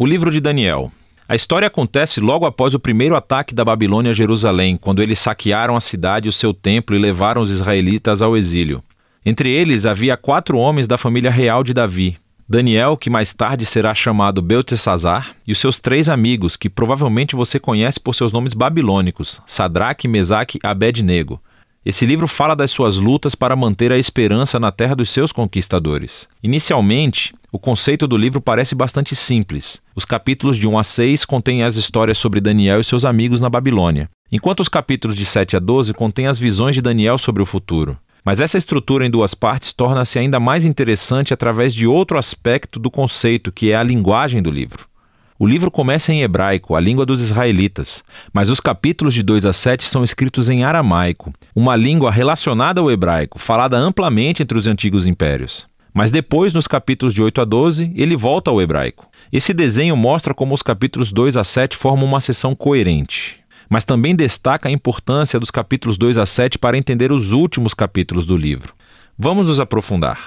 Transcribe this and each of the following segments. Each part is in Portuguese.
O livro de Daniel. A história acontece logo após o primeiro ataque da Babilônia a Jerusalém, quando eles saquearam a cidade e o seu templo e levaram os israelitas ao exílio. Entre eles havia quatro homens da família real de Davi: Daniel, que mais tarde será chamado Beltesazar, e os seus três amigos, que provavelmente você conhece por seus nomes babilônicos: Sadraque, Mesaque e Abednego. Esse livro fala das suas lutas para manter a esperança na terra dos seus conquistadores. Inicialmente, o conceito do livro parece bastante simples. Os capítulos de 1 a 6 contêm as histórias sobre Daniel e seus amigos na Babilônia, enquanto os capítulos de 7 a 12 contêm as visões de Daniel sobre o futuro. Mas essa estrutura em duas partes torna-se ainda mais interessante através de outro aspecto do conceito, que é a linguagem do livro. O livro começa em hebraico, a língua dos israelitas, mas os capítulos de 2 a 7 são escritos em aramaico, uma língua relacionada ao hebraico, falada amplamente entre os antigos impérios. Mas depois, nos capítulos de 8 a 12, ele volta ao hebraico. Esse desenho mostra como os capítulos 2 a 7 formam uma seção coerente. Mas também destaca a importância dos capítulos 2 a 7 para entender os últimos capítulos do livro. Vamos nos aprofundar.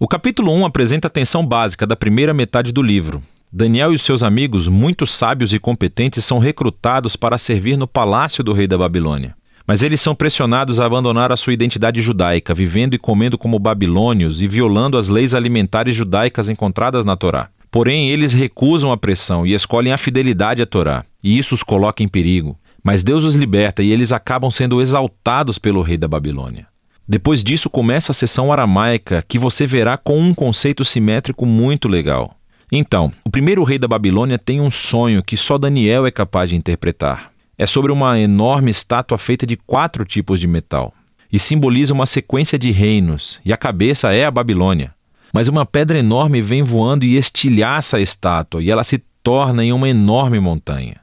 O capítulo 1 apresenta a tensão básica da primeira metade do livro, Daniel e seus amigos, muito sábios e competentes, são recrutados para servir no palácio do rei da Babilônia. Mas eles são pressionados a abandonar a sua identidade judaica, vivendo e comendo como babilônios e violando as leis alimentares judaicas encontradas na Torá. Porém, eles recusam a pressão e escolhem a fidelidade à Torá, e isso os coloca em perigo. Mas Deus os liberta e eles acabam sendo exaltados pelo rei da Babilônia. Depois disso começa a sessão aramaica, que você verá com um conceito simétrico muito legal. Então, o primeiro rei da Babilônia tem um sonho que só Daniel é capaz de interpretar. É sobre uma enorme estátua feita de quatro tipos de metal e simboliza uma sequência de reinos, e a cabeça é a Babilônia. Mas uma pedra enorme vem voando e estilhaça a estátua, e ela se torna em uma enorme montanha.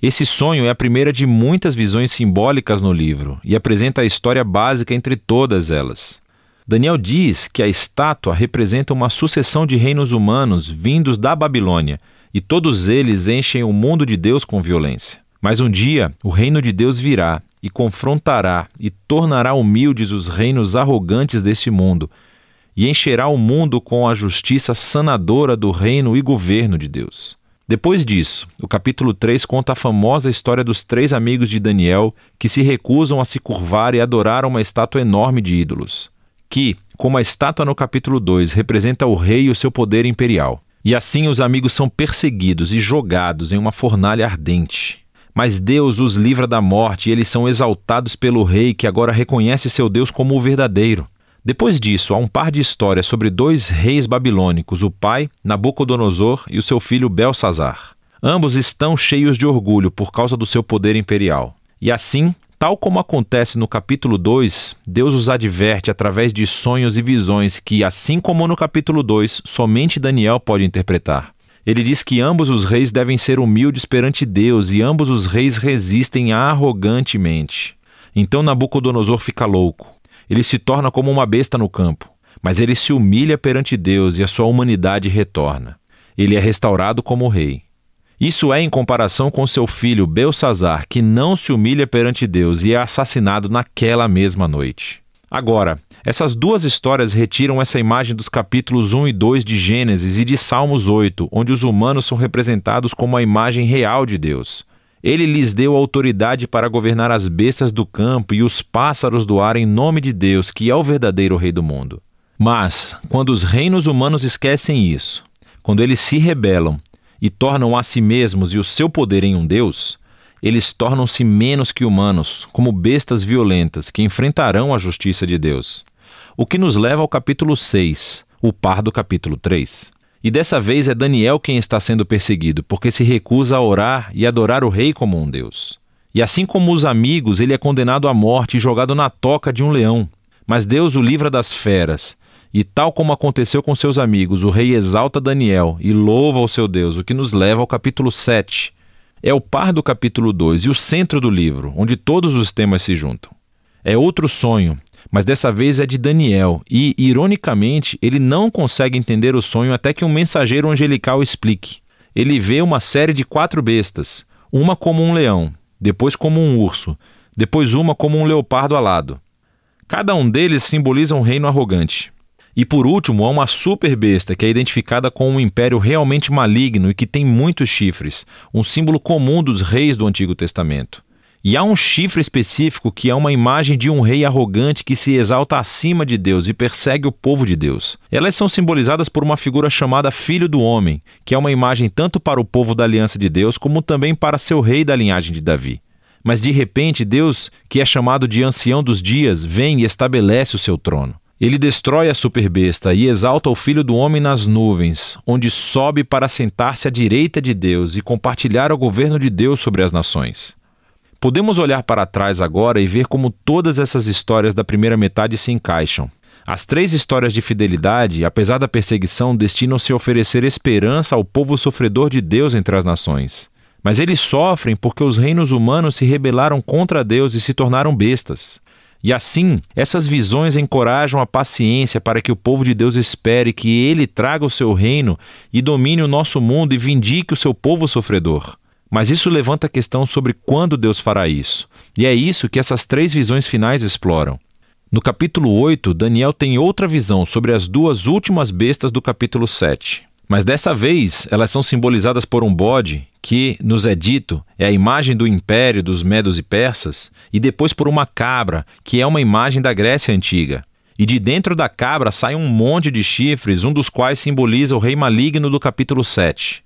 Esse sonho é a primeira de muitas visões simbólicas no livro e apresenta a história básica entre todas elas. Daniel diz que a estátua representa uma sucessão de reinos humanos vindos da Babilônia, e todos eles enchem o mundo de Deus com violência. Mas um dia o reino de Deus virá e confrontará e tornará humildes os reinos arrogantes deste mundo, e encherá o mundo com a justiça sanadora do reino e governo de Deus. Depois disso, o capítulo 3 conta a famosa história dos três amigos de Daniel que se recusam a se curvar e adorar uma estátua enorme de ídolos que, como a estátua no capítulo 2, representa o rei e o seu poder imperial. E assim os amigos são perseguidos e jogados em uma fornalha ardente. Mas Deus os livra da morte e eles são exaltados pelo rei que agora reconhece seu Deus como o verdadeiro. Depois disso, há um par de histórias sobre dois reis babilônicos, o pai, Nabucodonosor, e o seu filho Belsazar. Ambos estão cheios de orgulho por causa do seu poder imperial. E assim, Tal como acontece no capítulo 2, Deus os adverte através de sonhos e visões que, assim como no capítulo 2, somente Daniel pode interpretar. Ele diz que ambos os reis devem ser humildes perante Deus e ambos os reis resistem arrogantemente. Então Nabucodonosor fica louco. Ele se torna como uma besta no campo, mas ele se humilha perante Deus e a sua humanidade retorna. Ele é restaurado como rei. Isso é em comparação com seu filho Belsazar, que não se humilha perante Deus e é assassinado naquela mesma noite. Agora, essas duas histórias retiram essa imagem dos capítulos 1 e 2 de Gênesis e de Salmos 8, onde os humanos são representados como a imagem real de Deus. Ele lhes deu autoridade para governar as bestas do campo e os pássaros do ar em nome de Deus, que é o verdadeiro Rei do mundo. Mas, quando os reinos humanos esquecem isso, quando eles se rebelam e tornam a si mesmos e o seu poder em um Deus, eles tornam-se menos que humanos, como bestas violentas que enfrentarão a justiça de Deus. O que nos leva ao capítulo 6, o par do capítulo 3. E dessa vez é Daniel quem está sendo perseguido, porque se recusa a orar e adorar o rei como um Deus. E assim como os amigos, ele é condenado à morte e jogado na toca de um leão. Mas Deus o livra das feras e tal como aconteceu com seus amigos, o rei exalta Daniel e louva o seu Deus, o que nos leva ao capítulo 7. É o par do capítulo 2 e o centro do livro, onde todos os temas se juntam. É outro sonho, mas dessa vez é de Daniel, e, ironicamente, ele não consegue entender o sonho até que um mensageiro angelical explique. Ele vê uma série de quatro bestas, uma como um leão, depois como um urso, depois uma como um leopardo alado. Cada um deles simboliza um reino arrogante. E por último, há uma super besta que é identificada com um império realmente maligno e que tem muitos chifres, um símbolo comum dos reis do Antigo Testamento. E há um chifre específico que é uma imagem de um rei arrogante que se exalta acima de Deus e persegue o povo de Deus. Elas são simbolizadas por uma figura chamada Filho do Homem, que é uma imagem tanto para o povo da aliança de Deus como também para seu rei da linhagem de Davi. Mas de repente, Deus, que é chamado de ancião dos dias, vem e estabelece o seu trono. Ele destrói a superbesta e exalta o Filho do Homem nas nuvens, onde sobe para sentar-se à direita de Deus e compartilhar o governo de Deus sobre as nações. Podemos olhar para trás agora e ver como todas essas histórias da primeira metade se encaixam. As três histórias de fidelidade, apesar da perseguição, destinam-se a oferecer esperança ao povo sofredor de Deus entre as nações. Mas eles sofrem porque os reinos humanos se rebelaram contra Deus e se tornaram bestas. E assim, essas visões encorajam a paciência para que o povo de Deus espere que ele traga o seu reino e domine o nosso mundo e vindique o seu povo sofredor. Mas isso levanta a questão sobre quando Deus fará isso. E é isso que essas três visões finais exploram. No capítulo 8, Daniel tem outra visão sobre as duas últimas bestas do capítulo 7. Mas dessa vez, elas são simbolizadas por um bode, que, nos é dito, é a imagem do império dos Medos e Persas, e depois por uma cabra, que é uma imagem da Grécia antiga. E de dentro da cabra sai um monte de chifres, um dos quais simboliza o rei maligno do capítulo 7.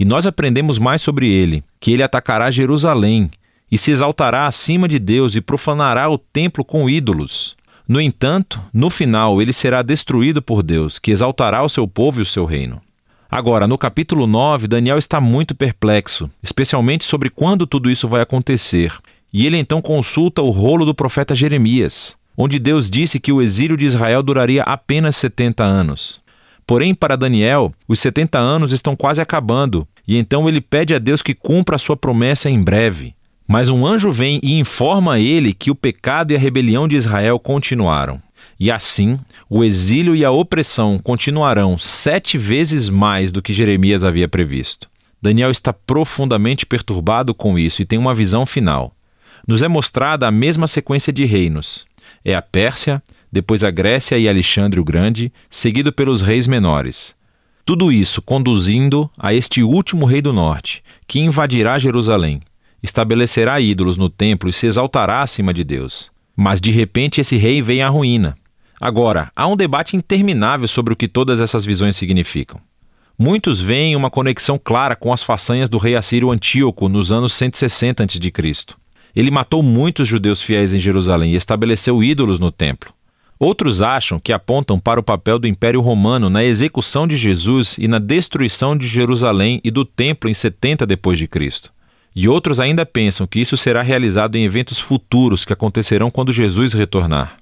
E nós aprendemos mais sobre ele, que ele atacará Jerusalém e se exaltará acima de Deus e profanará o templo com ídolos. No entanto, no final ele será destruído por Deus, que exaltará o seu povo e o seu reino. Agora, no capítulo 9, Daniel está muito perplexo, especialmente sobre quando tudo isso vai acontecer. E ele então consulta o rolo do profeta Jeremias, onde Deus disse que o exílio de Israel duraria apenas 70 anos. Porém, para Daniel, os 70 anos estão quase acabando, e então ele pede a Deus que cumpra a sua promessa em breve. Mas um anjo vem e informa a ele que o pecado e a rebelião de Israel continuaram. E assim, o exílio e a opressão continuarão sete vezes mais do que Jeremias havia previsto. Daniel está profundamente perturbado com isso e tem uma visão final. Nos é mostrada a mesma sequência de reinos: é a Pérsia, depois a Grécia e Alexandre o Grande, seguido pelos reis menores. Tudo isso conduzindo a este último rei do norte, que invadirá Jerusalém, estabelecerá ídolos no templo e se exaltará acima de Deus. Mas de repente esse rei vem à ruína. Agora, há um debate interminável sobre o que todas essas visões significam. Muitos veem uma conexão clara com as façanhas do rei assírio Antíoco nos anos 160 a.C. Ele matou muitos judeus fiéis em Jerusalém e estabeleceu ídolos no templo. Outros acham que apontam para o papel do Império Romano na execução de Jesus e na destruição de Jerusalém e do templo em 70 depois de Cristo. E outros ainda pensam que isso será realizado em eventos futuros que acontecerão quando Jesus retornar.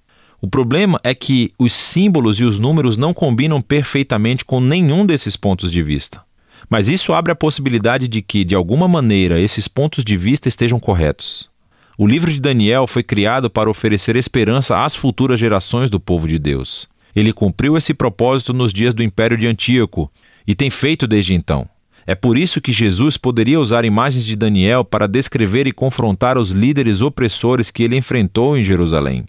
O problema é que os símbolos e os números não combinam perfeitamente com nenhum desses pontos de vista. Mas isso abre a possibilidade de que, de alguma maneira, esses pontos de vista estejam corretos. O livro de Daniel foi criado para oferecer esperança às futuras gerações do povo de Deus. Ele cumpriu esse propósito nos dias do Império de Antíoco e tem feito desde então. É por isso que Jesus poderia usar imagens de Daniel para descrever e confrontar os líderes opressores que ele enfrentou em Jerusalém.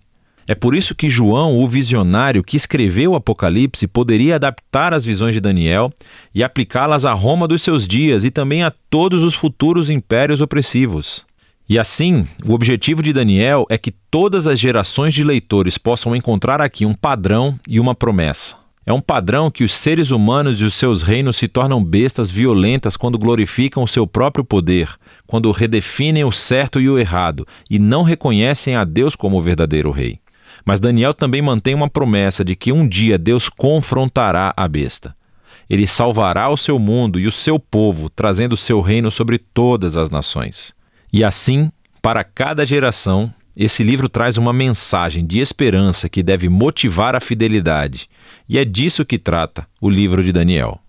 É por isso que João, o visionário que escreveu o Apocalipse, poderia adaptar as visões de Daniel e aplicá-las à Roma dos seus dias e também a todos os futuros impérios opressivos. E assim, o objetivo de Daniel é que todas as gerações de leitores possam encontrar aqui um padrão e uma promessa. É um padrão que os seres humanos e os seus reinos se tornam bestas violentas quando glorificam o seu próprio poder, quando redefinem o certo e o errado e não reconhecem a Deus como o verdadeiro rei. Mas Daniel também mantém uma promessa de que um dia Deus confrontará a besta. Ele salvará o seu mundo e o seu povo, trazendo o seu reino sobre todas as nações. E assim, para cada geração, esse livro traz uma mensagem de esperança que deve motivar a fidelidade. E é disso que trata o livro de Daniel.